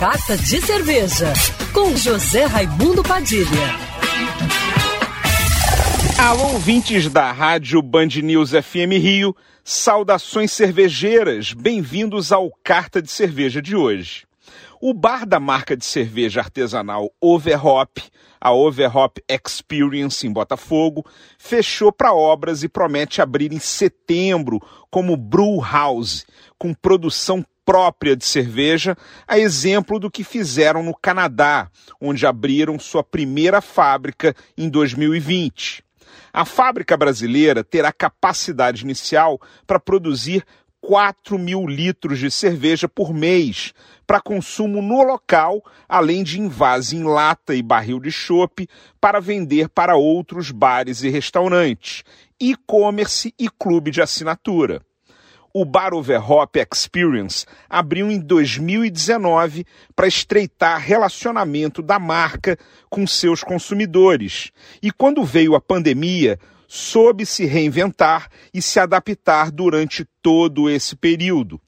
Carta de Cerveja, com José Raimundo Padilha. Alô, ouvintes da Rádio Band News FM Rio, saudações cervejeiras, bem-vindos ao Carta de Cerveja de hoje. O bar da marca de cerveja artesanal Overhop, a Overhop Experience em Botafogo, fechou para obras e promete abrir em setembro como brew house, com produção própria de cerveja, a exemplo do que fizeram no Canadá, onde abriram sua primeira fábrica em 2020. A fábrica brasileira terá capacidade inicial para produzir 4 mil litros de cerveja por mês para consumo no local, além de invase em lata e barril de chope para vender para outros bares e restaurantes, e-commerce e clube de assinatura. O Bar Overhop Experience abriu em 2019 para estreitar relacionamento da marca com seus consumidores. E quando veio a pandemia, soube se reinventar e se adaptar durante todo esse período.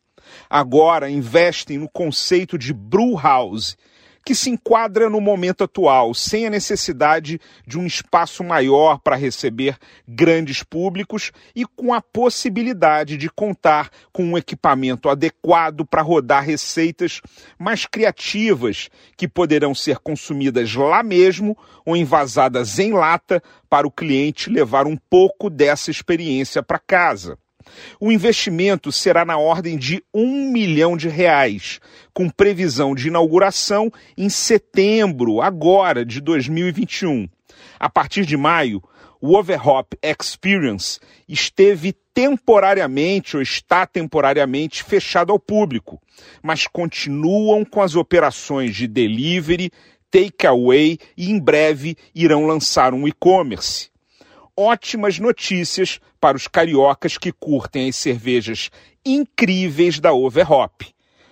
Agora investem no conceito de brew house, que se enquadra no momento atual, sem a necessidade de um espaço maior para receber grandes públicos e com a possibilidade de contar com um equipamento adequado para rodar receitas mais criativas que poderão ser consumidas lá mesmo ou envasadas em lata para o cliente levar um pouco dessa experiência para casa. O investimento será na ordem de um milhão de reais, com previsão de inauguração em setembro, agora de 2021. A partir de maio, o Overhop Experience esteve temporariamente ou está temporariamente fechado ao público, mas continuam com as operações de delivery, takeaway e em breve irão lançar um e-commerce ótimas notícias para os cariocas que curtem as cervejas incríveis da Overhop.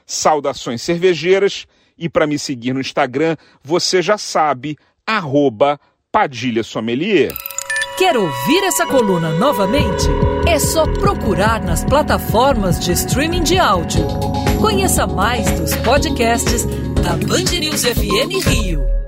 Saudações cervejeiras e para me seguir no Instagram, você já sabe, Padilha Sommelier. Quer ouvir essa coluna novamente? É só procurar nas plataformas de streaming de áudio. Conheça mais dos podcasts da Band News FM Rio.